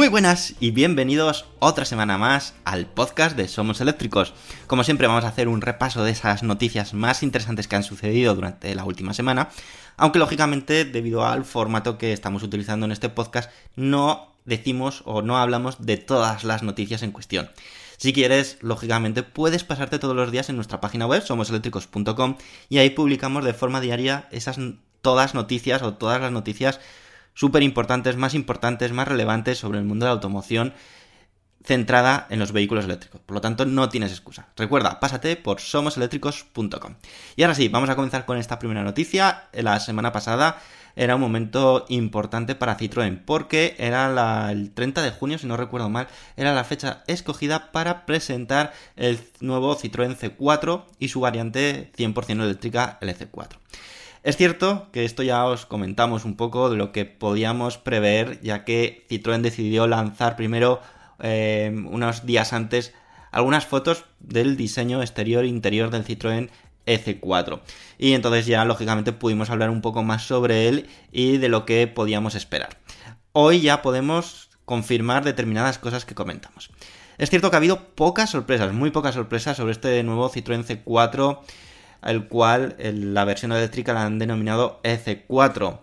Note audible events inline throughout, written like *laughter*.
Muy buenas y bienvenidos otra semana más al podcast de Somos Eléctricos. Como siempre vamos a hacer un repaso de esas noticias más interesantes que han sucedido durante la última semana, aunque lógicamente debido al formato que estamos utilizando en este podcast no decimos o no hablamos de todas las noticias en cuestión. Si quieres, lógicamente puedes pasarte todos los días en nuestra página web somoseléctricos.com y ahí publicamos de forma diaria esas todas noticias o todas las noticias súper importantes, más importantes, más relevantes sobre el mundo de la automoción centrada en los vehículos eléctricos. Por lo tanto, no tienes excusa. Recuerda, pásate por somoseléctricos.com. Y ahora sí, vamos a comenzar con esta primera noticia. La semana pasada era un momento importante para Citroën porque era el 30 de junio, si no recuerdo mal, era la fecha escogida para presentar el nuevo Citroën C4 y su variante 100% eléctrica, el EC4. Es cierto que esto ya os comentamos un poco de lo que podíamos prever, ya que Citroën decidió lanzar primero, eh, unos días antes, algunas fotos del diseño exterior e interior del Citroën EC4. Y entonces ya, lógicamente, pudimos hablar un poco más sobre él y de lo que podíamos esperar. Hoy ya podemos confirmar determinadas cosas que comentamos. Es cierto que ha habido pocas sorpresas, muy pocas sorpresas sobre este nuevo Citroën C4 el cual la versión eléctrica la han denominado EC4.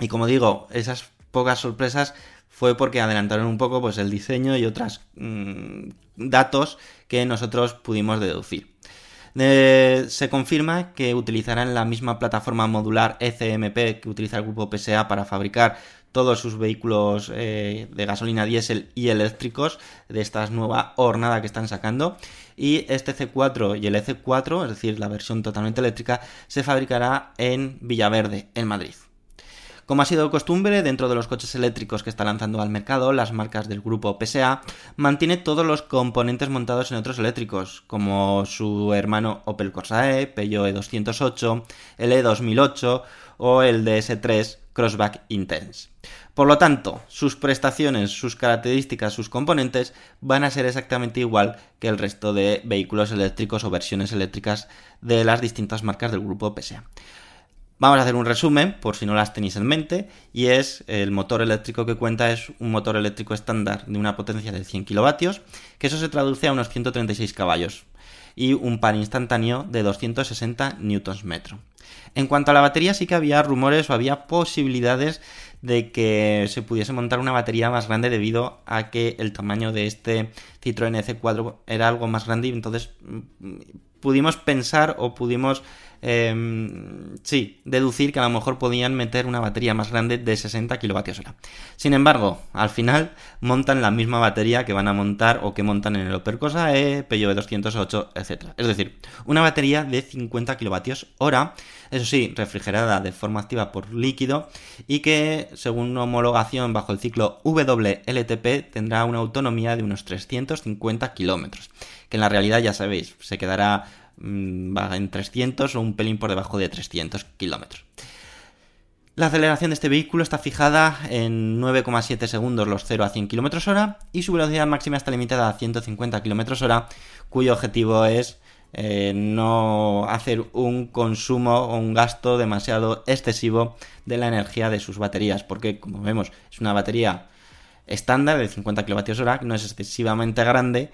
Y como digo, esas pocas sorpresas fue porque adelantaron un poco pues, el diseño y otros datos que nosotros pudimos deducir. Eh, se confirma que utilizarán la misma plataforma modular ECMP que utiliza el grupo PSA para fabricar todos sus vehículos eh, de gasolina diésel y eléctricos de esta nueva hornada que están sacando. Y este C4 y el EC4, es decir, la versión totalmente eléctrica, se fabricará en Villaverde, en Madrid. Como ha sido costumbre, dentro de los coches eléctricos que está lanzando al mercado, las marcas del grupo PSA mantiene todos los componentes montados en otros eléctricos, como su hermano Opel Corsa E, Peugeot E208, el E2008 o el DS3 Crossback Intense. Por lo tanto, sus prestaciones, sus características, sus componentes van a ser exactamente igual que el resto de vehículos eléctricos o versiones eléctricas de las distintas marcas del grupo PSA. Vamos a hacer un resumen, por si no las tenéis en mente, y es el motor eléctrico que cuenta es un motor eléctrico estándar de una potencia de 100 kilovatios, que eso se traduce a unos 136 caballos, y un par instantáneo de 260 Nm. En cuanto a la batería, sí que había rumores o había posibilidades de que se pudiese montar una batería más grande debido a que el tamaño de este Citroën C4 era algo más grande y entonces mm, pudimos pensar o pudimos eh, sí, deducir que a lo mejor podían meter una batería más grande de 60 kWh. Sin embargo, al final montan la misma batería que van a montar o que montan en el Opel Corsa E, Peugeot 208, etc. Es decir, una batería de 50 kWh, eso sí, refrigerada de forma activa por líquido y que, según homologación bajo el ciclo WLTP, tendrá una autonomía de unos 350 kilómetros, que en la realidad ya sabéis, se quedará va en 300 o un pelín por debajo de 300 kilómetros. La aceleración de este vehículo está fijada en 9,7 segundos los 0 a 100 km hora y su velocidad máxima está limitada a 150 km hora, cuyo objetivo es eh, no hacer un consumo o un gasto demasiado excesivo de la energía de sus baterías, porque como vemos es una batería estándar de 50 kWh, no es excesivamente grande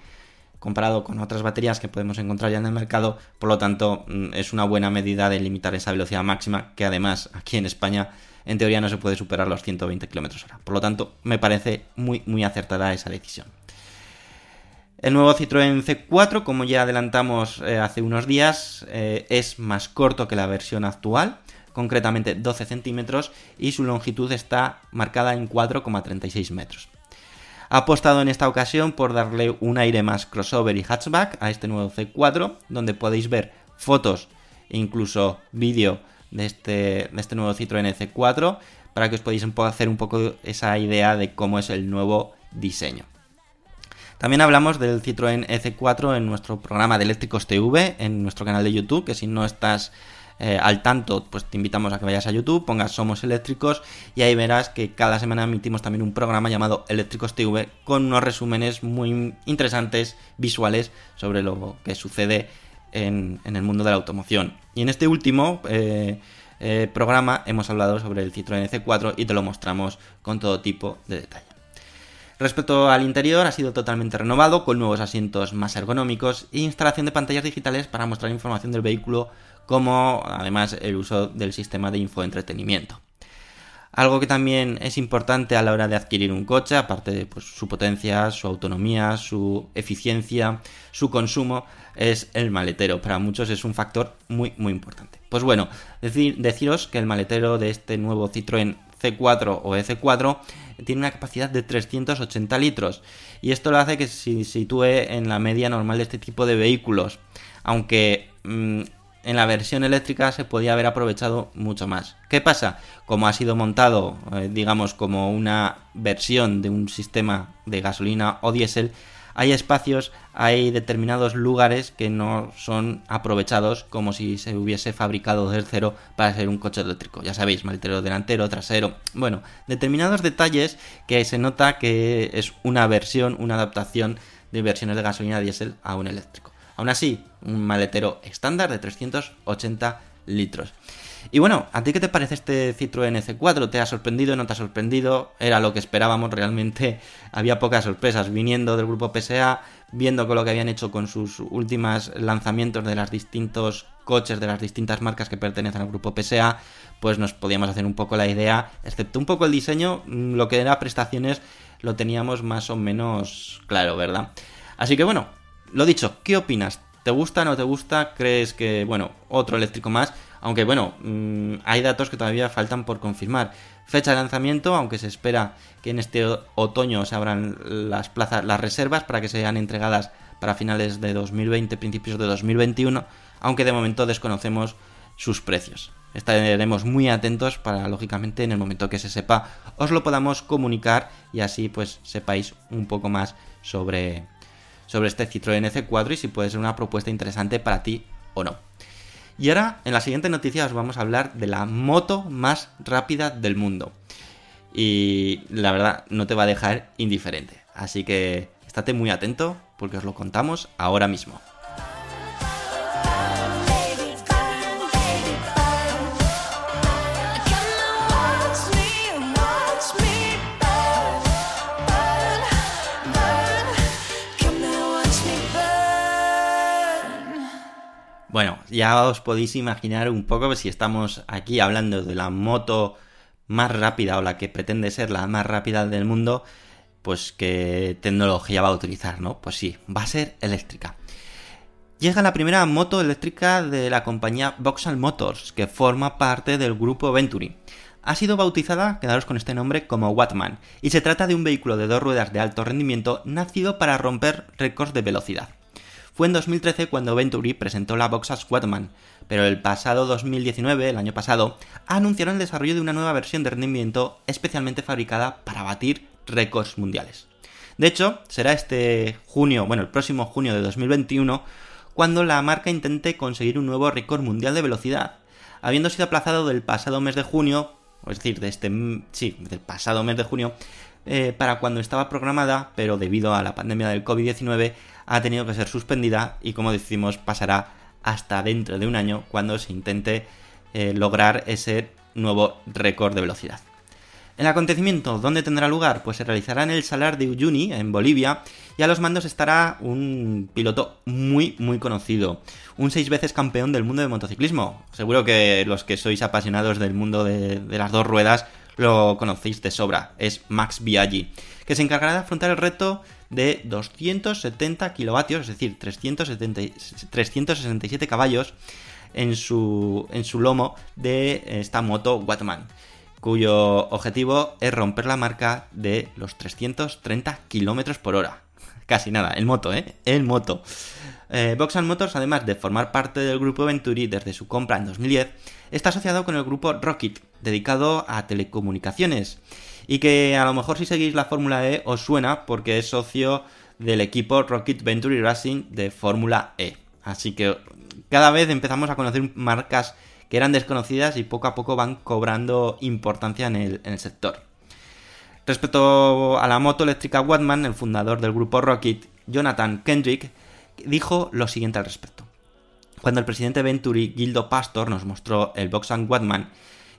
comparado con otras baterías que podemos encontrar ya en el mercado, por lo tanto mm, es una buena medida de limitar esa velocidad máxima que además aquí en España en teoría no se puede superar los 120 km hora. Por lo tanto me parece muy muy acertada esa decisión. El nuevo Citroën C4, como ya adelantamos eh, hace unos días, eh, es más corto que la versión actual, concretamente 12 centímetros, y su longitud está marcada en 4,36 metros. Ha apostado en esta ocasión por darle un aire más crossover y hatchback a este nuevo C4, donde podéis ver fotos e incluso vídeo de este, de este nuevo Citroën C4, para que os podáis hacer un poco esa idea de cómo es el nuevo diseño. También hablamos del Citroën EC4 en nuestro programa de Eléctricos TV, en nuestro canal de YouTube, que si no estás eh, al tanto, pues te invitamos a que vayas a YouTube, pongas Somos Eléctricos y ahí verás que cada semana emitimos también un programa llamado Eléctricos TV con unos resúmenes muy interesantes, visuales, sobre lo que sucede en, el mundo de la automoción. Y en este último... Eh, eh, programa hemos hablado sobre el Citroën C4 y te lo mostramos con todo tipo de detalle. Respecto al interior, ha sido totalmente renovado con nuevos asientos más ergonómicos e instalación de pantallas digitales para mostrar información del vehículo, como además el uso del sistema de infoentretenimiento. Algo que también es importante a la hora de adquirir un coche, aparte de pues, su potencia, su autonomía, su eficiencia, su consumo, es el maletero. Para muchos es un factor muy, muy importante. Pues bueno, decir, deciros que el maletero de este nuevo Citroën C4 o EC4 tiene una capacidad de 380 litros y esto lo hace que se sitúe en la media normal de este tipo de vehículos, aunque mmm, en la versión eléctrica se podía haber aprovechado mucho más. ¿Qué pasa? Como ha sido montado, eh, digamos, como una versión de un sistema de gasolina o diésel, hay espacios, hay determinados lugares que no son aprovechados como si se hubiese fabricado desde cero para ser un coche eléctrico. Ya sabéis, maletero delantero, trasero. Bueno, determinados detalles que se nota que es una versión, una adaptación de versiones de gasolina diésel a un eléctrico. Aún así, un maletero estándar de 380 litros. Y bueno, ¿a ti qué te parece este Citroën C4? ¿Te ha sorprendido? ¿No te ha sorprendido? Era lo que esperábamos realmente. *laughs* Había pocas sorpresas viniendo del grupo PSA, viendo con lo que habían hecho con sus últimos lanzamientos de los distintos coches de las distintas marcas que pertenecen al grupo PSA, pues nos podíamos hacer un poco la idea, excepto un poco el diseño, mm, lo que era prestaciones lo teníamos más o menos claro, ¿verdad? Así que bueno, lo dicho, ¿qué opinas? ¿Te gusta, no te gusta? ¿Crees que, bueno, otro eléctrico más? Aunque bueno, mmm, hay datos que todavía faltan por confirmar. Fecha de lanzamiento, aunque se espera que en este otoño se abran las plazas, las reservas para que sean entregadas para finales de 2020, principios de 2021, aunque de momento desconocemos sus precios. Estaremos muy atentos para, lógicamente, en el momento que se sepa, os lo podamos comunicar y así pues sepáis un poco más sobre, sobre este Citroën C4 y si puede ser una propuesta interesante para ti o no. Y ahora, en la siguiente noticia, os vamos a hablar de la moto más rápida del mundo. Y la verdad, no te va a dejar indiferente. Así que estate muy atento porque os lo contamos ahora mismo. Bueno, ya os podéis imaginar un poco si estamos aquí hablando de la moto más rápida o la que pretende ser la más rápida del mundo, pues qué tecnología va a utilizar, ¿no? Pues sí, va a ser eléctrica. Llega la primera moto eléctrica de la compañía Vauxhall Motors, que forma parte del grupo Venturi. Ha sido bautizada, quedaros con este nombre, como Wattman, y se trata de un vehículo de dos ruedas de alto rendimiento nacido para romper récords de velocidad. Fue en 2013 cuando Venturi presentó la Vauxhall Wattman, pero el pasado 2019, el año pasado, anunciaron el desarrollo de una nueva versión de rendimiento especialmente fabricada para batir récords mundiales. De hecho, será este junio, bueno, el próximo junio de 2021, cuando la marca intente conseguir un nuevo récord mundial de velocidad, habiendo sido aplazado del pasado mes de junio, es decir, de este, sí, del pasado mes de junio, eh, para cuando estaba programada, pero debido a la pandemia del COVID-19 ha tenido que ser suspendida y como decimos pasará hasta dentro de un año cuando se intente eh, lograr ese nuevo récord de velocidad. El acontecimiento, ¿dónde tendrá lugar? Pues se realizará en el Salar de Uyuni, en Bolivia, y a los mandos estará un piloto muy, muy conocido, un seis veces campeón del mundo de motociclismo. Seguro que los que sois apasionados del mundo de, de las dos ruedas lo conocéis de sobra, es Max Biaggi, que se encargará de afrontar el reto de 270 kilovatios, es decir, 370 367 caballos en su, en su lomo de esta moto Wattman cuyo objetivo es romper la marca de los 330 km por hora. *laughs* Casi nada, el moto, ¿eh? El moto. Eh, Motors, además de formar parte del grupo Venturi desde su compra en 2010, está asociado con el grupo Rocket, dedicado a telecomunicaciones. Y que a lo mejor si seguís la Fórmula E os suena porque es socio del equipo Rocket Venturi Racing de Fórmula E. Así que cada vez empezamos a conocer marcas que eran desconocidas y poco a poco van cobrando importancia en el, sector. Respecto a la moto eléctrica Wattman, el fundador del grupo Rocket, Jonathan Kendrick, dijo lo siguiente al respecto. Cuando el presidente Venturi, Gildo Pastor, nos mostró el Vauxhall Wattman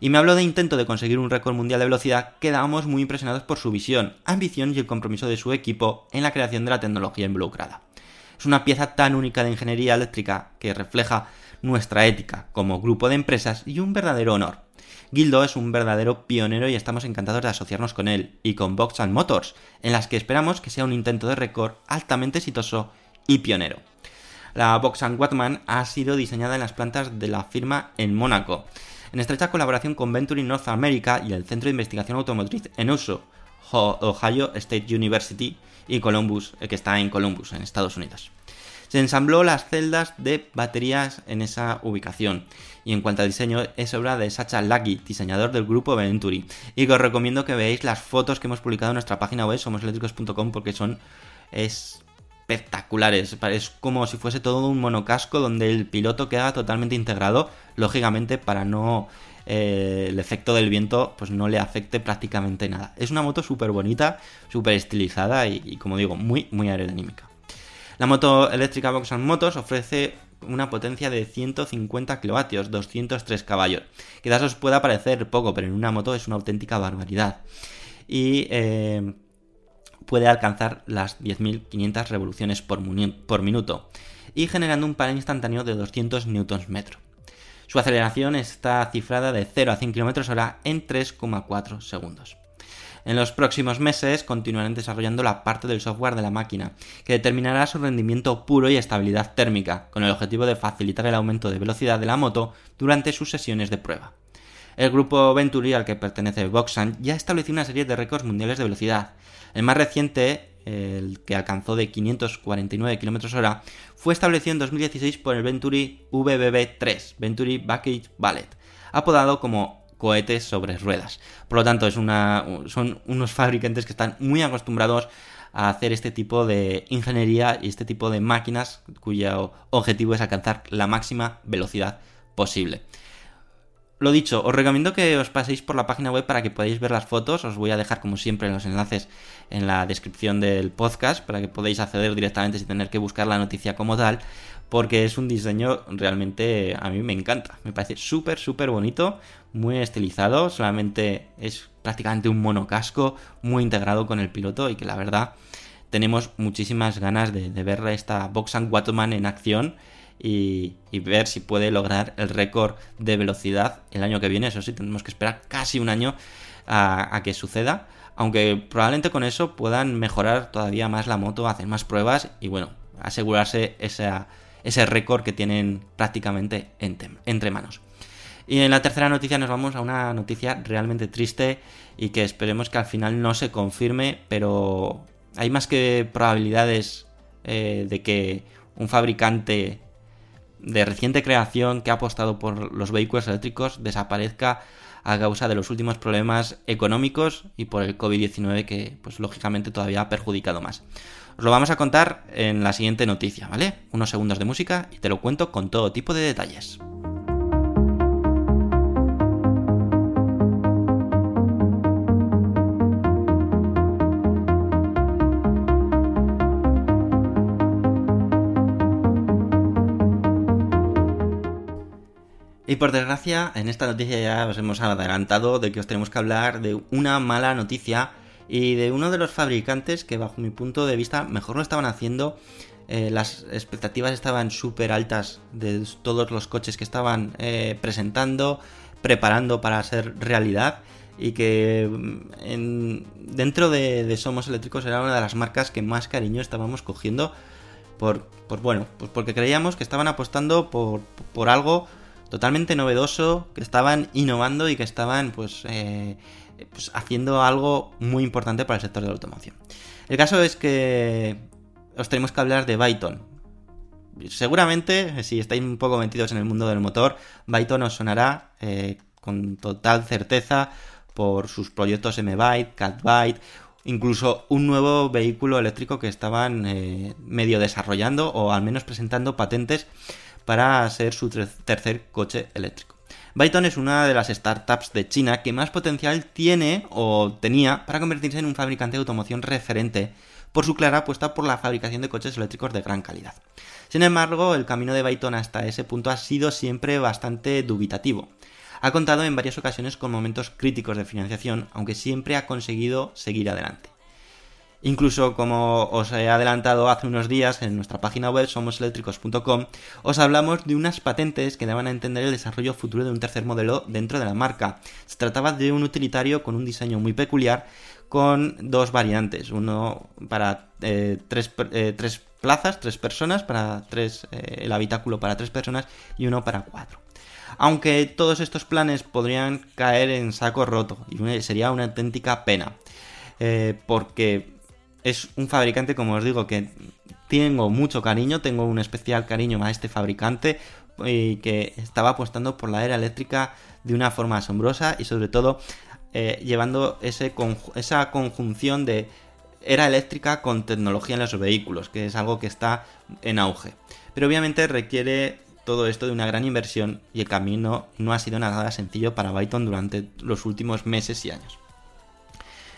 y me habló de intento de conseguir un récord mundial de velocidad, quedamos muy impresionados por su visión, ambición y el compromiso de su equipo en la creación de la tecnología involucrada. Es una pieza tan única de ingeniería eléctrica que refleja nuestra ética como grupo de empresas y un verdadero honor. Gildo es un verdadero pionero y estamos encantados de asociarnos con él y con Vauxhall Motors, en las que esperamos que sea un intento de récord altamente exitoso y pionero. La Vauxhall Wattman ha sido diseñada en las plantas de la firma en Mónaco, en estrecha colaboración con Venturi North America y el Centro de Investigación Automotriz en uso, Ohio State University y Columbus, eh, que está en Columbus, en Estados Unidos. Se ensambló las celdas de baterías en esa ubicación. Y en cuanto al diseño, es obra de Sacha Lagui, diseñador del grupo Venturi. Y que os recomiendo que veáis las fotos que hemos publicado en nuestra página web, somoseléctricos.com, porque son espectaculares. Es como si fuese todo un monocasco donde el piloto queda totalmente integrado, lógicamente para no eh, el efecto del viento pues no le afecte prácticamente nada. Es una moto súper bonita, súper estilizada y, como digo, muy, muy aerodinámica. La moto eléctrica Vauxhall Motors ofrece una potencia de 150 kilovatios, 203 caballos. Quizás os pueda parecer poco, pero en una moto es una auténtica barbaridad. Y eh, puede alcanzar las 10.500 revoluciones por, minuto y generando un par instantáneo de 200 Nm. Su aceleración está cifrada de 0 a 100 km hora en 3,4 segundos. En los próximos meses continuarán desarrollando la parte del software de la máquina, que determinará su rendimiento puro y estabilidad térmica, con el objetivo de facilitar el aumento de velocidad de la moto durante sus sesiones de prueba. El grupo Venturi al que pertenece Voxan ya estableció una serie de récords mundiales de velocidad. El más reciente, el que alcanzó de 549 km hora, fue establecido en 2016 por el Venturi VBB3, Venturi Bucket Ballet, apodado como cohetes sobre ruedas. Por lo tanto, son unos fabricantes que están muy acostumbrados a hacer este tipo de ingeniería y este tipo de máquinas cuyo objetivo es alcanzar la máxima velocidad posible. Lo dicho, os recomiendo que os paséis por la página web para que podáis ver las fotos. Os voy a dejar, como siempre, los enlaces en la descripción del podcast para que podáis acceder directamente sin tener que buscar la noticia como tal porque es un diseño realmente a mí me encanta. Me parece súper, súper bonito, muy estilizado, solamente es prácticamente un monocasco muy integrado con el piloto y que la verdad tenemos muchísimas ganas de, ver esta Boxan Wattman en acción y, ver si puede lograr el récord de velocidad el año que viene. Eso sí, tendremos que esperar casi un año a, que suceda. Aunque probablemente con eso puedan mejorar todavía más la moto, hacer más pruebas y bueno, asegurarse esa, ese récord que tienen prácticamente entre, entre manos. Y en la tercera noticia nos vamos a una noticia realmente triste y que esperemos que al final no se confirme, pero hay más que probabilidades eh, de que un fabricante de reciente creación que ha apostado por los vehículos eléctricos desaparezca a causa de los últimos problemas económicos y por el COVID-19 que pues lógicamente todavía ha perjudicado más. Os lo vamos a contar en la siguiente noticia, ¿vale? Unos segundos de música y te lo cuento con todo tipo de detalles. Y por desgracia, en esta noticia ya os hemos adelantado de que os tenemos que hablar de una mala noticia y de uno de los fabricantes que bajo mi punto de vista mejor lo estaban haciendo. Eh, las expectativas estaban súper altas de todos los coches que estaban eh, presentando, preparando para ser realidad y que mm, en, dentro de, Somos Eléctricos era una de las marcas que más cariño estábamos cogiendo por, por bueno, pues porque creíamos que estaban apostando por, por algo totalmente novedoso, que estaban innovando y que estaban pues, eh, pues, haciendo algo muy importante para el sector de la automoción. El caso es que os tenemos que hablar de Byton. Seguramente, si estáis un poco metidos en el mundo del motor, Byton os sonará eh, con total certeza por sus proyectos M-Byte, CatByte, incluso un nuevo vehículo eléctrico que estaban eh, medio desarrollando o al menos presentando patentes para ser su tercer coche eléctrico. Byton es una de las startups de China que más potencial tiene o tenía para convertirse en un fabricante de automoción referente por su clara apuesta por la fabricación de coches eléctricos de gran calidad. Sin embargo, el camino de Byton hasta ese punto ha sido siempre bastante dubitativo. Ha contado en varias ocasiones con momentos críticos de financiación, aunque siempre ha conseguido seguir adelante. Incluso como os he adelantado hace unos días en nuestra página web somoseléctricos.com, os hablamos de unas patentes que daban a entender el desarrollo futuro de un tercer modelo dentro de la marca. Se trataba de un utilitario con un diseño muy peculiar con dos variantes, uno para eh, tres, eh, tres, plazas, tres personas, para tres, eh, el habitáculo para tres personas y uno para cuatro. Aunque todos estos planes podrían caer en saco roto y sería una auténtica pena. Porque es un fabricante, como os digo, que tengo mucho cariño, tengo un especial cariño a este fabricante y que estaba apostando por la era eléctrica de una forma asombrosa y sobre todo eh, llevando esa conjunción de era eléctrica con tecnología en los vehículos, que es algo que está en auge. Pero obviamente requiere todo esto de una gran inversión y el camino no ha sido nada sencillo para Byton durante los últimos meses y años.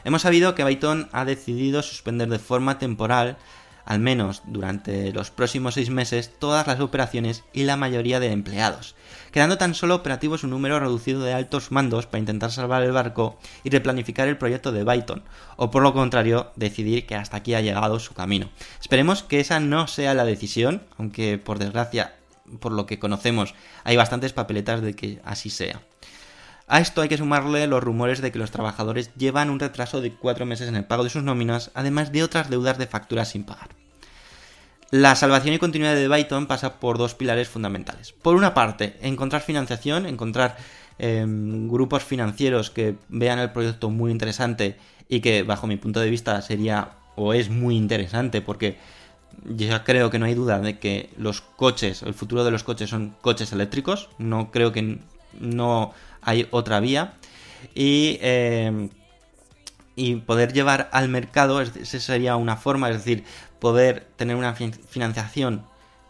Hemos sabido que Byton ha decidido suspender de forma temporal, al menos durante los próximos seis meses, todas las operaciones y la mayoría de empleados, quedando tan solo operativos un número reducido de altos mandos para intentar salvar el barco y replanificar el proyecto de Byton, o por lo contrario, decidir que hasta aquí ha llegado su camino. Esperemos que esa no sea la decisión, aunque por desgracia, por lo que conocemos, hay bastantes papeletas de que así sea. A esto hay que sumarle los rumores de que los trabajadores llevan un retraso de cuatro meses en el pago de sus nóminas, además de otras deudas de facturas sin pagar. La salvación y continuidad de Byton pasa por dos pilares fundamentales. Por una parte, encontrar financiación, encontrar eh, grupos financieros que vean el proyecto muy interesante y que bajo mi punto de vista sería o es muy interesante porque yo creo que no hay duda de que los coches, el futuro de los coches son coches eléctricos, no creo que no hay otra vía. Y, eh, y poder llevar al mercado, esa sería una forma, es decir, poder tener una financiación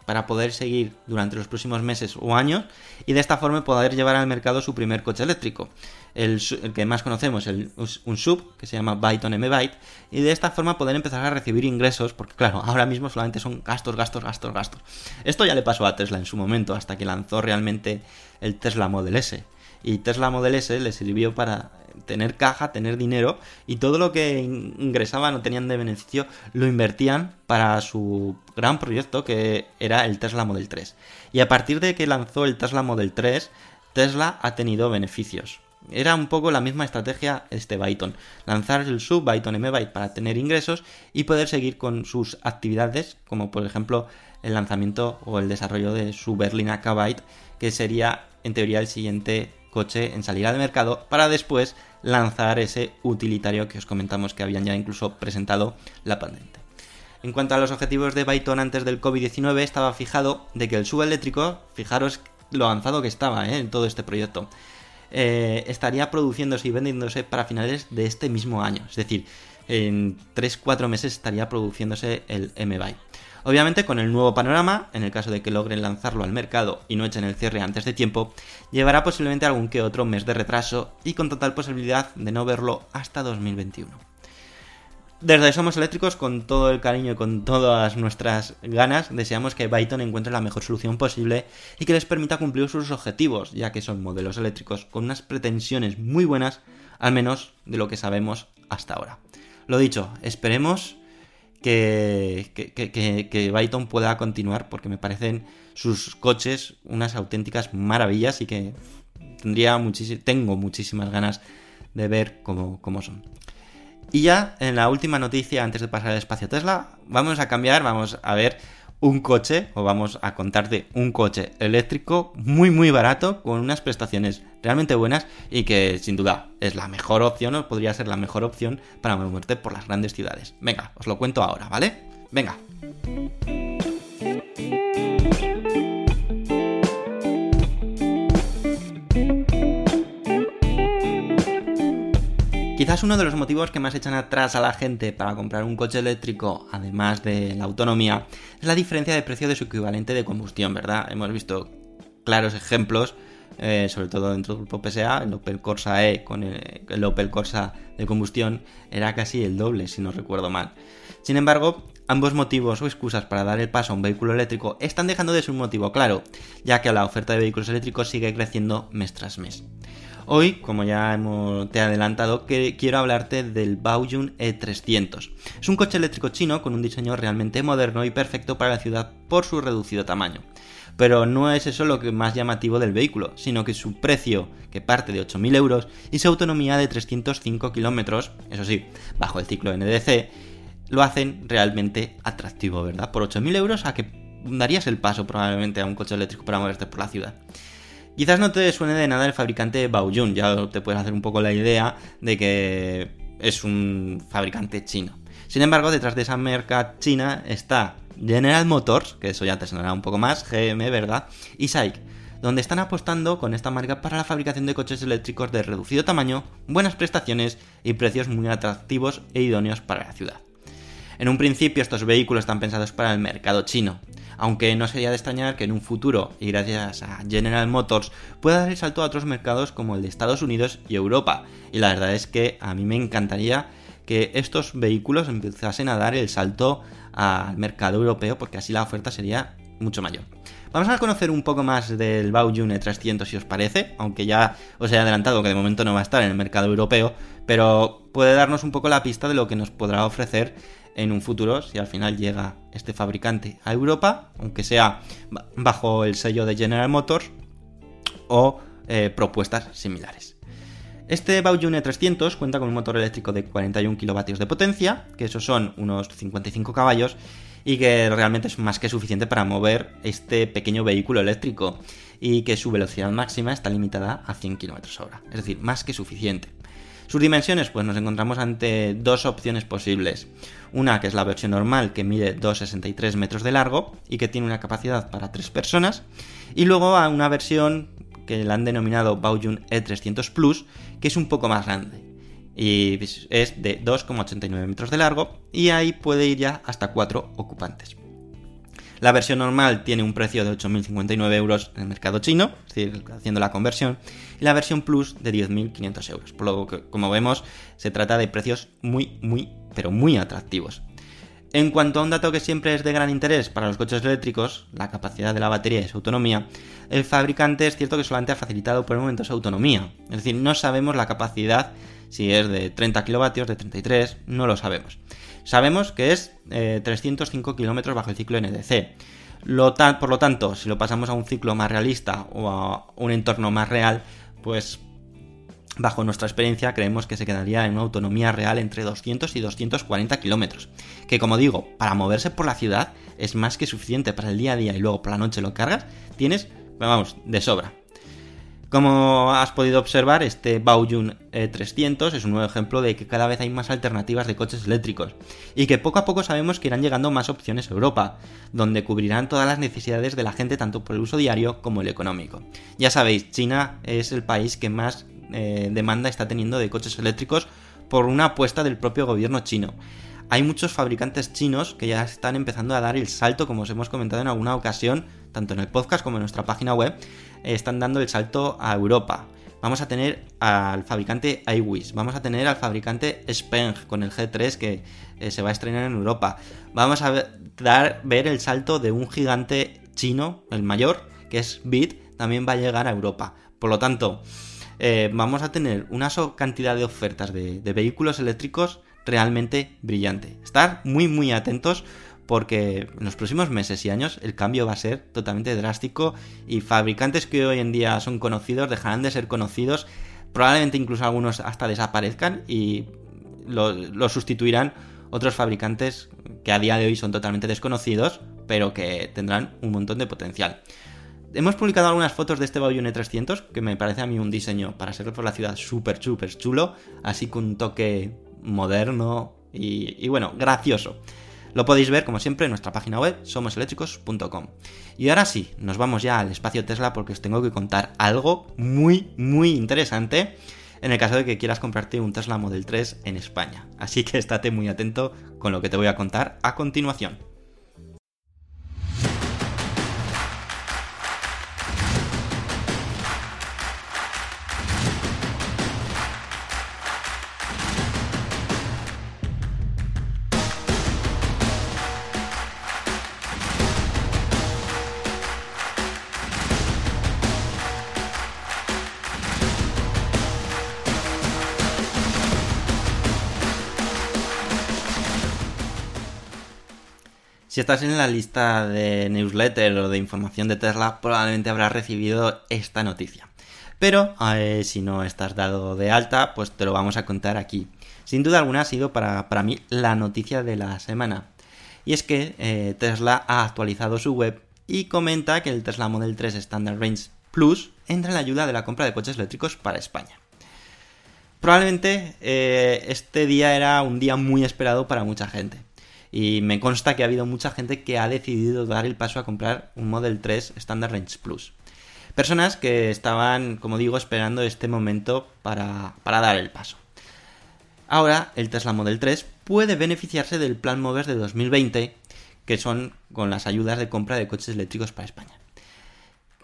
para poder seguir durante los próximos meses o años y de esta forma poder llevar al mercado su primer coche eléctrico. El, que más conocemos, el, un sub, que se llama Byton M-Byte, y de esta forma poder empezar a recibir ingresos, porque claro, ahora mismo solamente son gastos, gastos, gastos, gastos. Esto ya le pasó a Tesla en su momento, hasta que lanzó realmente el Tesla Model S y Tesla Model S le sirvió para tener caja, tener dinero y todo lo que ingresaban o tenían de beneficio lo invertían para su gran proyecto que era el Tesla Model 3. Y a partir de que lanzó el Tesla Model 3, Tesla ha tenido beneficios. Era un poco la misma estrategia este Byton, lanzar el sub Byton M Byte para tener ingresos y poder seguir con sus actividades, como por ejemplo el lanzamiento o el desarrollo de su Berlina K-Byte, que sería en teoría el siguiente coche en salir al mercado para después lanzar ese utilitario que os comentamos que habían ya incluso presentado la pandemia. En cuanto a los objetivos de Byton antes del COVID-19, estaba fijado de que el subeléctrico, fijaros lo avanzado que estaba ¿eh? en todo este proyecto, eh, estaría produciéndose y vendiéndose para finales de este mismo año. Es decir, en 3-4 meses estaría produciéndose el M-Byte. Obviamente con el nuevo panorama, en el caso de que logren lanzarlo al mercado y no echen el cierre antes de tiempo, llevará posiblemente algún que otro mes de retraso y con total posibilidad de no verlo hasta 2021. Desde Somos Eléctricos, con todo el cariño y con todas nuestras ganas, deseamos que Byton encuentre la mejor solución posible y que les permita cumplir sus objetivos, ya que son modelos eléctricos con unas pretensiones muy buenas, al menos de lo que sabemos hasta ahora. Lo dicho, esperemos que, que, que, Byton pueda continuar porque me parecen sus coches unas auténticas maravillas y que tendría tengo muchísimas ganas de ver cómo, cómo son. Y ya en la última noticia, antes de pasar al espacio Tesla, vamos a cambiar, vamos a ver un coche, o vamos a contarte un coche eléctrico muy muy barato, con unas prestaciones realmente buenas y que sin duda es la mejor opción, o podría ser la mejor opción para moverte por las grandes ciudades. Venga, os lo cuento ahora, ¿vale? Venga. Quizás uno de los motivos que más echan atrás a la gente para comprar un coche eléctrico, además de la autonomía, es la diferencia de precio de su equivalente de combustión, ¿verdad? Hemos visto claros ejemplos, eh, sobre todo dentro del grupo PSA, el Opel Corsa E con el, el Opel Corsa de combustión era casi el doble, si no recuerdo mal. Sin embargo, ambos motivos o excusas para dar el paso a un vehículo eléctrico están dejando de ser un motivo claro, ya que la oferta de vehículos eléctricos sigue creciendo mes tras mes. Hoy, como ya hemos, te he adelantado, que quiero hablarte del Baojun E300. Es un coche eléctrico chino con un diseño realmente moderno y perfecto para la ciudad por su reducido tamaño. Pero no es eso lo que más llamativo del vehículo, sino que su precio, que parte de 8.000 euros, y su autonomía de 305 kilómetros, eso sí, bajo el ciclo NDC, lo hacen realmente atractivo, ¿verdad? Por 8.000 euros a que darías el paso probablemente a un coche eléctrico para moverte por la ciudad. Quizás no te suene de nada el fabricante Baojun, ya te puedes hacer un poco la idea de que es un fabricante chino. Sin embargo, detrás de esa marca china está General Motors, que eso ya te sonará un poco más, GM, ¿verdad? Y SAIC, donde están apostando con esta marca para la fabricación de coches eléctricos de reducido tamaño, buenas prestaciones y precios muy atractivos e idóneos para la ciudad. En un principio estos vehículos están pensados para el mercado chino, aunque no sería de extrañar que en un futuro, y gracias a General Motors, pueda dar el salto a otros mercados como el de Estados Unidos y Europa. Y la verdad es que a mí me encantaría que estos vehículos empezasen a dar el salto al mercado europeo porque así la oferta sería mucho mayor. Vamos a conocer un poco más del Baojun E300 si os parece, aunque ya os he adelantado que de momento no va a estar en el mercado europeo, pero puede darnos un poco la pista de lo que nos podrá ofrecer en un futuro si al final llega este fabricante a Europa, aunque sea bajo el sello de General Motors o eh, propuestas similares. Este Baojun E300 cuenta con un motor eléctrico de 41 kilovatios de potencia, que esos son unos 55 caballos, y que realmente es más que suficiente para mover este pequeño vehículo eléctrico, y que su velocidad máxima está limitada a 100 km hora, es decir, más que suficiente. Sus dimensiones, pues nos encontramos ante dos opciones posibles. Una que es la versión normal que mide 2,63 metros de largo y que tiene una capacidad para tres personas. Y luego a una versión que la han denominado Baojun E300 Plus, que es un poco más grande. Y es de 2,89 metros de largo y ahí puede ir ya hasta 4 ocupantes. La versión normal tiene un precio de 8.059 euros en el mercado chino, es decir, haciendo la conversión, y la versión Plus de 10.500 euros. Por lo que, como vemos, se trata de precios muy, muy, pero muy atractivos. En cuanto a un dato que siempre es de gran interés para los coches eléctricos, la capacidad de la batería y su autonomía, el fabricante es cierto que solamente ha facilitado por el momento su autonomía. Es decir, no sabemos la capacidad, si es de 30 kilovatios, de 33, no lo sabemos. Sabemos que es eh, 305 kilómetros bajo el ciclo NDC. Por lo tanto, si lo pasamos a un ciclo más realista o a un entorno más real, pues bajo nuestra experiencia creemos que se quedaría en una autonomía real entre 200 y 240 kilómetros. Que como digo, para moverse por la ciudad es más que suficiente para el día a día y luego por la noche lo cargas, tienes, vamos, de sobra. Como has podido observar, este Baojun E300 es un nuevo ejemplo de que cada vez hay más alternativas de coches eléctricos y que poco a poco sabemos que irán llegando más opciones a Europa, donde cubrirán todas las necesidades de la gente tanto por el uso diario como el económico. Ya sabéis, China es el país que más eh, demanda está teniendo de coches eléctricos por una apuesta del propio gobierno chino. Hay muchos fabricantes chinos que ya están empezando a dar el salto, como os hemos comentado en alguna ocasión, tanto en el podcast como en nuestra página web, están dando el salto a Europa. Vamos a tener al fabricante iWish, vamos a tener al fabricante Speng con el G3 que eh, se va a estrenar en Europa. Vamos a ver, dar, ver el salto de un gigante chino, el mayor, que es Bit, también va a llegar a Europa. Por lo tanto, eh, vamos a tener una cantidad de ofertas de, de vehículos eléctricos realmente brillante. Estar muy muy atentos porque en los próximos meses y años el cambio va a ser totalmente drástico y fabricantes que hoy en día son conocidos dejarán de ser conocidos, probablemente incluso algunos hasta desaparezcan y lo, sustituirán otros fabricantes que a día de hoy son totalmente desconocidos, pero que tendrán un montón de potencial. Hemos publicado algunas fotos de este Baoyune 300, que me parece a mí un diseño para ser por la ciudad súper, súper chulo, así con un toque moderno y bueno, gracioso. Lo podéis ver, como siempre, en nuestra página web, somoseléctricos.com. Y ahora sí, nos vamos ya al espacio Tesla porque os tengo que contar algo muy, muy interesante en el caso de que quieras comprarte un Tesla Model 3 en España. Así que estate muy atento con lo que te voy a contar a continuación. Estás en la lista de newsletter o de información de Tesla, probablemente habrás recibido esta noticia. Pero eh, si no estás dado de alta, pues te lo vamos a contar aquí. Sin duda alguna ha sido para, mí la noticia de la semana. Y es que eh, Tesla ha actualizado su web y comenta que el Tesla Model 3 Standard Range Plus entra en la ayuda de la compra de coches eléctricos para España. Probablemente eh, este día era un día muy esperado para mucha gente. Y me consta que ha habido mucha gente que ha decidido dar el paso a comprar un Model 3 Standard Range Plus. Personas que estaban, como digo, esperando este momento para, dar el paso. Ahora, el Tesla Model 3 puede beneficiarse del Plan Movers de 2020, que son con las ayudas de compra de coches eléctricos para España.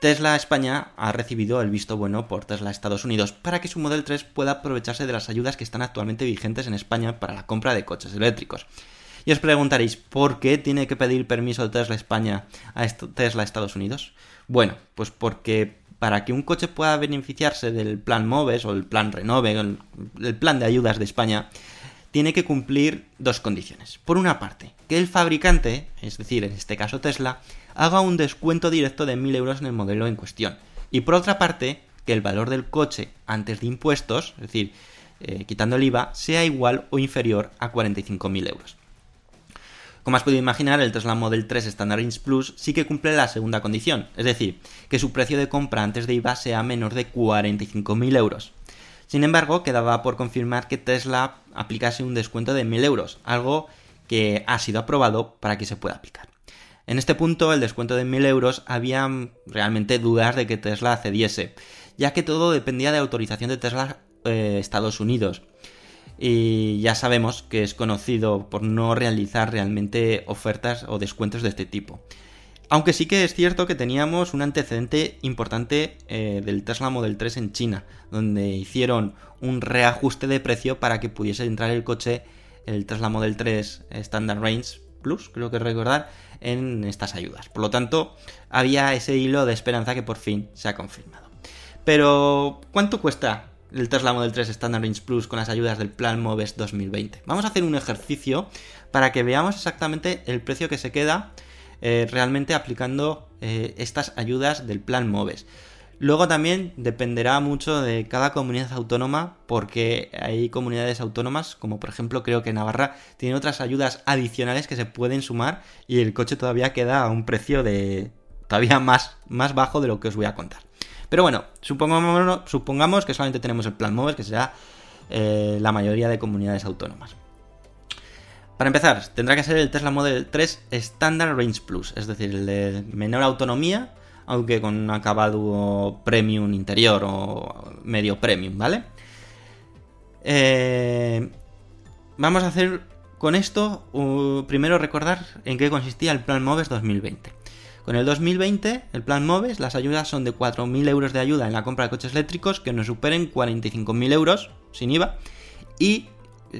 Tesla España ha recibido el visto bueno por Tesla Estados Unidos para que su Model 3 pueda aprovecharse de las ayudas que están actualmente vigentes en España para la compra de coches eléctricos. Y os preguntaréis, ¿por qué tiene que pedir permiso Tesla España a Tesla Estados Unidos? Bueno, pues porque para que un coche pueda beneficiarse del plan MOVES o el plan Renove, el, el plan de ayudas de España, tiene que cumplir dos condiciones. Por una parte, que el fabricante, es decir, en este caso Tesla, haga un descuento directo de 1.000 euros en el modelo en cuestión. Y por otra parte, que el valor del coche antes de impuestos, es decir, eh, quitando el IVA, sea igual o inferior a 45.000 euros. Como has podido imaginar, el Tesla Model 3 Standard Range Plus sí que cumple la segunda condición, es decir, que su precio de compra antes de IVA sea menor de 45.000 euros. Sin embargo, quedaba por confirmar que Tesla aplicase un descuento de 1.000 euros, algo que ha sido aprobado para que se pueda aplicar. En este punto, el descuento de 1.000 euros había realmente dudas de que Tesla cediese, ya que todo dependía de autorización de Tesla eh, Estados Unidos y ya sabemos que es conocido por no realizar realmente ofertas o descuentos de este tipo. Aunque sí que es cierto que teníamos un antecedente importante eh, del Tesla Model 3 en China, donde hicieron un reajuste de precio para que pudiese entrar el coche, el Tesla Model 3 Standard Range, Plus, creo que recordar, en estas ayudas. Por lo tanto, había ese hilo de esperanza que por fin se ha confirmado. Pero, ¿cuánto cuesta el Tesla Model 3 Standard Range Plus con las ayudas del Plan Moves 2020? Vamos a hacer un ejercicio para que veamos exactamente el precio que se queda eh, realmente aplicando eh, estas ayudas del Plan Moves. Luego también dependerá mucho de cada comunidad autónoma porque hay comunidades autónomas, como por ejemplo creo que Navarra, tiene otras ayudas adicionales que se pueden sumar y el coche todavía queda a un precio de todavía más, más bajo de lo que os voy a contar. Pero bueno, supongamos, que solamente tenemos el plan MOVES, que será eh, la mayoría de comunidades autónomas. Para empezar, tendrá que ser el Tesla Model 3 Standard Range Plus, es decir, el de menor autonomía, aunque con un acabado premium interior o medio premium, ¿vale? Eh, vamos a hacer con esto, uh, primero recordar en qué consistía el Plan MOVES 2020. Con el 2020, el Plan MOVES, las ayudas son de 4.000 euros de ayuda en la compra de coches eléctricos que no superen 45.000 euros sin IVA y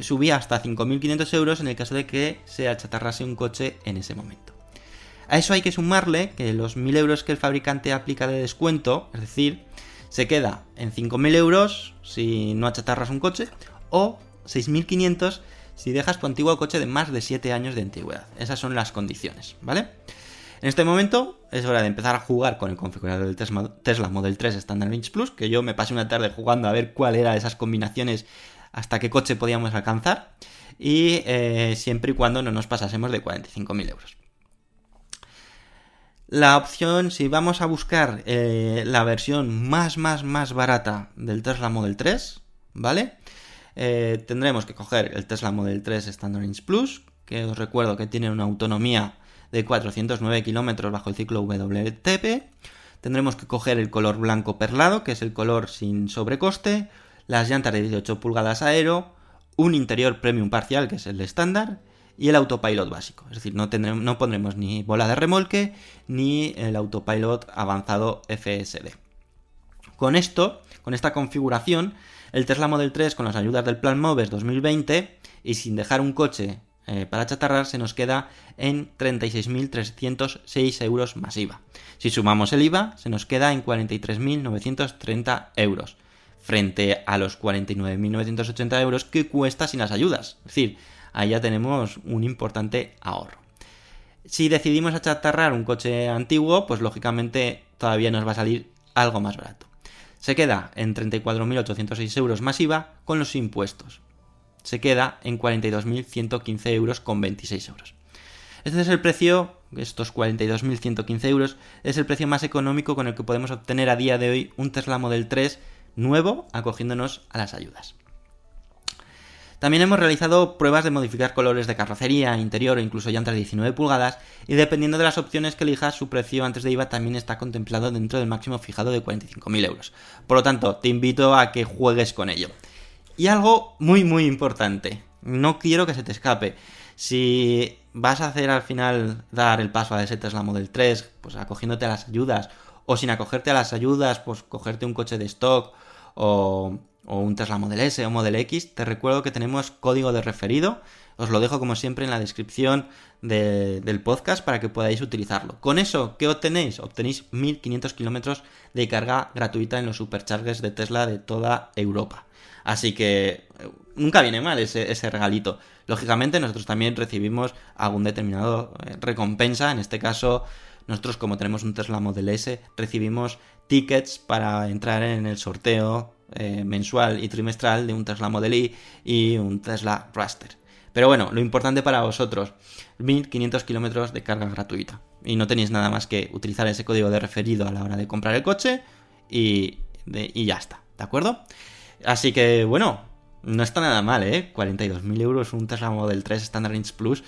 subía hasta 5.500 euros en el caso de que se achatarrase un coche en ese momento. A eso hay que sumarle que los 1.000 euros que el fabricante aplica de descuento, es decir, se queda en 5.000 euros si no achatarras un coche o 6.500 si dejas tu antiguo coche de más de 7 años de antigüedad. Esas son las condiciones, ¿vale? En este momento es hora de empezar a jugar con el configurador del Tesla Model 3 Standard Range Plus, que yo me pasé una tarde jugando a ver cuál era esas combinaciones hasta qué coche podíamos alcanzar y eh, siempre y cuando no nos pasásemos de 45.000 euros. La opción, si vamos a buscar eh, la versión más, más, más barata del Tesla Model 3, ¿vale? Eh, tendremos que coger el Tesla Model 3 Standard Range Plus, que os recuerdo que tiene una autonomía de 409 kilómetros bajo el ciclo WTP. Tendremos que coger el color blanco perlado, que es el color sin sobrecoste, las llantas de 18 pulgadas aero, un interior premium parcial, que es el estándar, y el autopilot básico. Es decir, no, tendremos, no pondremos ni bola de remolque ni el autopilot avanzado FSD. Con esto, con esta configuración, el Tesla Model 3 con las ayudas del Plan Moves 2020 y sin dejar un coche eh, para chatarrar se nos queda en 36.306 euros más IVA. Si sumamos el IVA, se nos queda en 43.930 euros, frente a los 49.980 euros que cuesta sin las ayudas. Es decir, ahí ya tenemos un importante ahorro. Si decidimos achatarrar un coche antiguo, pues lógicamente todavía nos va a salir algo más barato. Se queda en 34.806 euros más IVA con los impuestos se queda en 42.115 euros con 26 euros. Este es el precio, estos 42.115 euros, es el precio más económico con el que podemos obtener a día de hoy un Tesla Model 3 nuevo acogiéndonos a las ayudas. También hemos realizado pruebas de modificar colores de carrocería, interior e incluso llantas de 19 pulgadas y dependiendo de las opciones que elijas, su precio antes de IVA también está contemplado dentro del máximo fijado de 45.000 euros. Por lo tanto, te invito a que juegues con ello. Y algo muy, muy importante. No quiero que se te escape. Si vas a hacer al final dar el paso a ese Tesla Model 3, pues acogiéndote a las ayudas, o sin acogerte a las ayudas, pues cogerte un coche de stock o, un Tesla Model S o Model X, te recuerdo que tenemos código de referido. Os lo dejo como siempre en la descripción del podcast para que podáis utilizarlo. Con eso, ¿qué obtenéis? Obtenéis 1500 kilómetros de carga gratuita en los superchargers de Tesla de toda Europa. Así que eh, nunca viene mal ese, regalito. Lógicamente nosotros también recibimos algún determinado eh, recompensa. En este caso, nosotros como tenemos un Tesla Model S, recibimos tickets para entrar en el sorteo eh, mensual y trimestral de un Tesla Model I y un Tesla Raster. Pero bueno, lo importante para vosotros, 1500 kilómetros de carga gratuita. Y no tenéis nada más que utilizar ese código de referido a la hora de comprar el coche y, y ya está, ¿de acuerdo? Así que, bueno, no está nada mal, ¿eh? 42.000 euros un Tesla Model 3 Standard Range Plus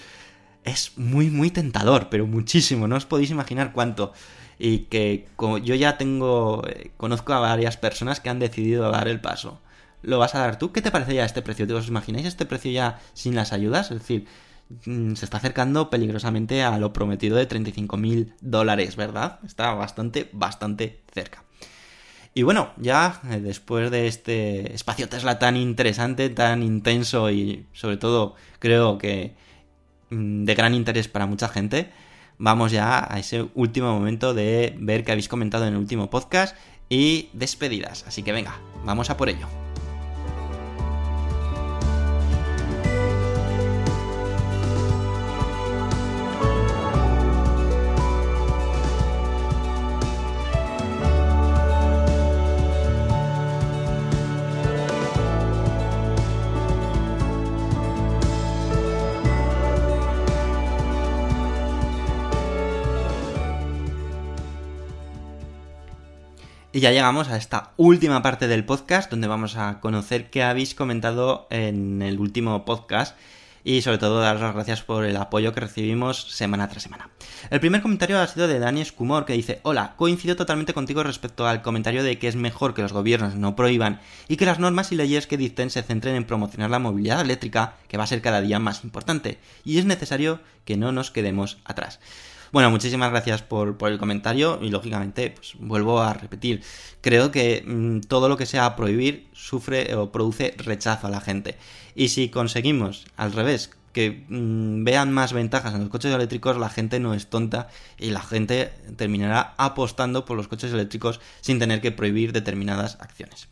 es muy, muy tentador, pero muchísimo, no os podéis imaginar cuánto. Y que como yo ya tengo, eh, conozco a varias personas que han decidido dar el paso. ¿Lo vas a dar tú? ¿Qué te parece ya este precio? ¿Os imagináis este precio ya sin las ayudas? Es decir, mm, se está acercando peligrosamente a lo prometido de 35.000 dólares, ¿verdad? Está bastante, bastante cerca. Y bueno, ya eh, después de este espacio Tesla tan interesante, tan intenso y sobre todo creo que mm, de gran interés para mucha gente, vamos ya a ese último momento de ver que habéis comentado en el último podcast y despedidas. Así que venga, vamos a por ello. Y ya llegamos a esta última parte del podcast donde vamos a conocer qué habéis comentado en el último podcast y sobre todo daros las gracias por el apoyo que recibimos semana tras semana. El primer comentario ha sido de Dani Escumor que dice, hola, coincido totalmente contigo respecto al comentario de que es mejor que los gobiernos no prohíban y que las normas y leyes que dicten se centren en promocionar la movilidad eléctrica que va a ser cada día más importante y es necesario que no nos quedemos atrás. Bueno, muchísimas gracias por, el comentario y lógicamente, pues vuelvo a repetir, creo que mmm, todo lo que sea prohibir sufre o produce rechazo a la gente. Y si conseguimos, al revés, que mmm, vean más ventajas en los coches eléctricos, la gente no es tonta y la gente terminará apostando por los coches eléctricos sin tener que prohibir determinadas acciones.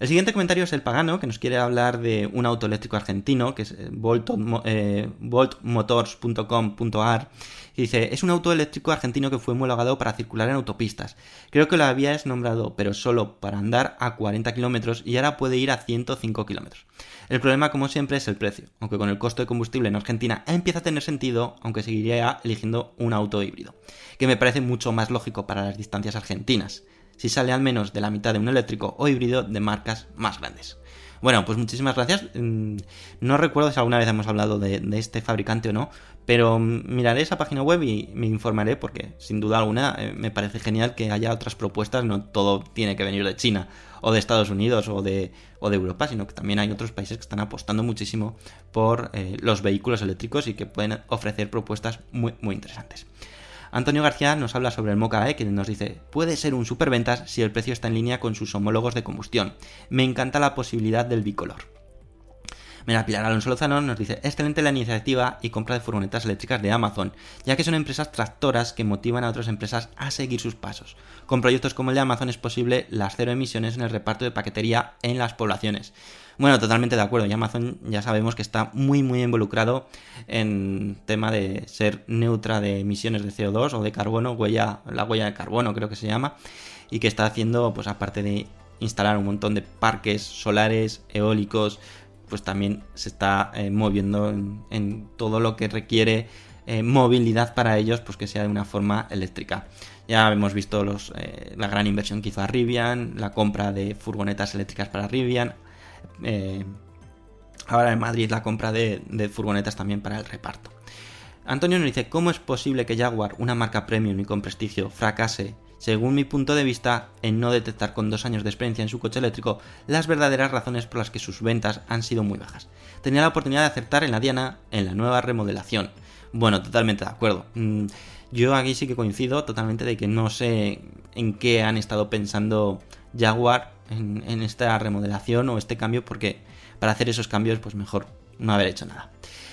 El siguiente comentario es el pagano, que nos quiere hablar de un auto eléctrico argentino, que es volt, eh, voltmotors.com.ar, y dice, es un auto eléctrico argentino que fue homologado para circular en autopistas. Creo que lo habías nombrado, pero solo para andar a 40 kilómetros y ahora puede ir a 105 kilómetros. El problema, como siempre, es el precio, aunque con el costo de combustible en Argentina empieza a tener sentido, aunque seguiría eligiendo un auto híbrido, que me parece mucho más lógico para las distancias argentinas si sale al menos de la mitad de un eléctrico o híbrido de marcas más grandes. Bueno, pues muchísimas gracias. No recuerdo si alguna vez hemos hablado de, este fabricante o no, pero miraré esa página web y me informaré porque sin duda alguna eh, me parece genial que haya otras propuestas, no todo tiene que venir de China o de Estados Unidos o de, Europa, sino que también hay otros países que están apostando muchísimo por eh, los vehículos eléctricos y que pueden ofrecer propuestas muy interesantes. Antonio García nos habla sobre el Mocha E, que nos dice, puede ser un superventas si el precio está en línea con sus homólogos de combustión. Me encanta la posibilidad del bicolor. Mira, Pilar Alonso Lozano nos dice, excelente la iniciativa y compra de furgonetas eléctricas de Amazon, ya que son empresas tractoras que motivan a otras empresas a seguir sus pasos. Con proyectos como el de Amazon es posible las cero emisiones en el reparto de paquetería en las poblaciones. Bueno, totalmente de acuerdo. Y Amazon ya sabemos que está muy, muy involucrado en tema de ser neutra de emisiones de CO2 o de carbono, huella, la huella de carbono creo que se llama, y que está haciendo, pues aparte de instalar un montón de parques solares, eólicos, pues también se está eh, moviendo en, todo lo que requiere eh, movilidad para ellos, pues que sea de una forma eléctrica. Ya hemos visto los, eh, la gran inversión que hizo a Rivian, la compra de furgonetas eléctricas para Rivian. Eh, ahora en Madrid la compra de, de furgonetas también para el reparto. Antonio nos dice, ¿cómo es posible que Jaguar, una marca premium y con prestigio, fracase según mi punto de vista, en no detectar con dos años de experiencia en su coche eléctrico las verdaderas razones por las que sus ventas han sido muy bajas. Tenía la oportunidad de acertar en la Diana en la nueva remodelación. Bueno, totalmente de acuerdo. Yo aquí sí que coincido totalmente de que no sé en qué han estado pensando Jaguar en, esta remodelación o este cambio, porque para hacer esos cambios, pues mejor no haber hecho nada.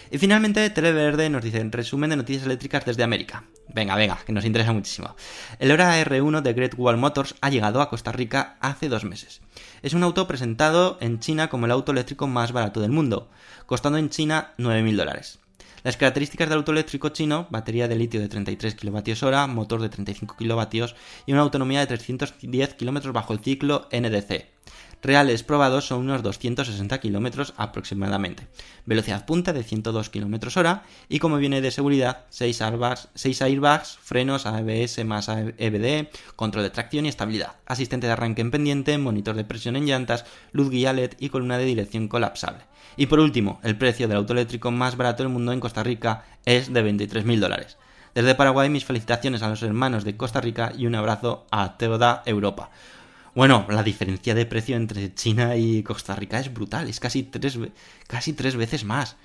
Y finalmente, Televerde nos dice resumen de noticias eléctricas desde América. Venga, venga, que nos interesa muchísimo. El Hora R1 de Great Wall Motors ha llegado a Costa Rica hace dos meses. Es un auto presentado en China como el auto eléctrico más barato del mundo, costando en China 9.000 dólares. Las características del auto eléctrico chino, batería de litio de 33 kWh, motor de 35 kW y una autonomía de 310 km bajo el ciclo NDC reales probados son unos 260 km aproximadamente, velocidad punta de 102 km hora y como viene de seguridad 6 airbags, 6 airbags, frenos ABS más EBD, control de tracción y estabilidad, asistente de arranque en pendiente, monitor de presión en llantas, luz guía LED y columna de dirección colapsable. Y por último, el precio del auto eléctrico más barato del mundo en Costa Rica es de 23.000 dólares. Desde Paraguay mis felicitaciones a los hermanos de Costa Rica y un abrazo a toda Europa. Bueno, la diferencia de precio entre China y Costa Rica es brutal, es casi tres, casi tres veces más.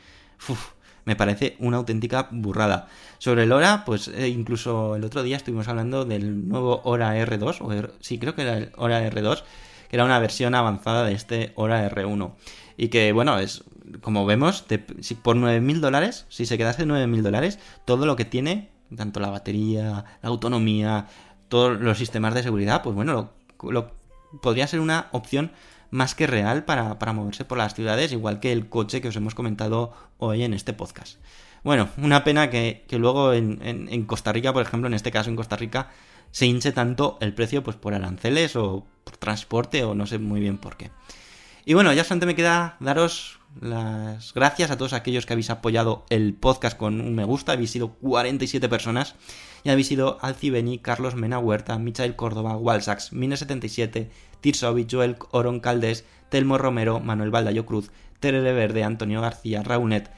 Uf, me parece una auténtica burrada. Sobre el Hora, pues eh, incluso el otro día estuvimos hablando del nuevo Hora R2, o R, sí, creo que era el Hora R2, que era una versión avanzada de este Hora R1. Y que, bueno, es como vemos, si por 9.000 dólares, si se quedase 9.000 dólares, todo lo que tiene, tanto la batería, la autonomía, todos los sistemas de seguridad, pues bueno, lo- podría ser una opción más que real para, para moverse por las ciudades, igual que el coche que os hemos comentado hoy en este podcast. Bueno, una pena que, que luego en, en- Costa Rica, por ejemplo, en este caso en Costa Rica, se hinche tanto el precio pues por aranceles o por transporte o no sé muy bien por qué. Y bueno, ya solamente me queda daros las gracias a todos aquellos que habéis apoyado el podcast con un me gusta. Habéis sido 47 personas. Y habéis sido Alci Beni, Carlos Mena Huerta, Michael Córdoba, Walsax, Mine77, Tirsovic, Joel Oron Caldés, Telmo Romero, Manuel Baldayo Cruz, Terere Verde, Antonio García, Raunet,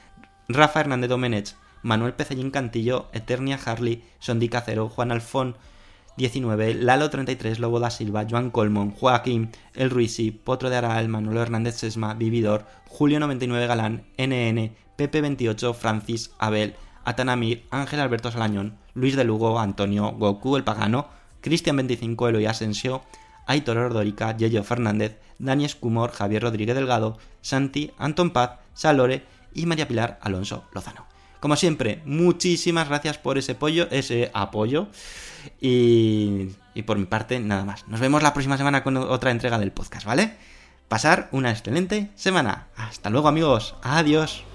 Rafa Hernández Domenech, Manuel Pecellín Cantillo, Eternia Harley, Sondi Cacero, Juan Alfón, 19, Lalo 33, Lobo da Silva, Joan Colmon, Joaquín, El Ruisi, Potro de Araal, Manuel Hernández Sesma, Vividor, Julio 99 Galán, NN, Pepe 28, Francis, Abel, Atanamir, Ángel Alberto Salañón, Luis de Lugo, Antonio, Goku el Pagano, Cristian 25, Eloy Asensio, Aitor Ordórica, Yello Fernández, Dani Escumor, Javier Rodríguez Delgado, Santi, Anton Paz, Salore y María Pilar Alonso Lozano. Como siempre, muchísimas gracias por ese apoyo, ese apoyo. Y, y por mi parte, nada más. Nos vemos la próxima semana con otra entrega del podcast, ¿vale? Pasar una excelente semana. Hasta luego, amigos. Adiós.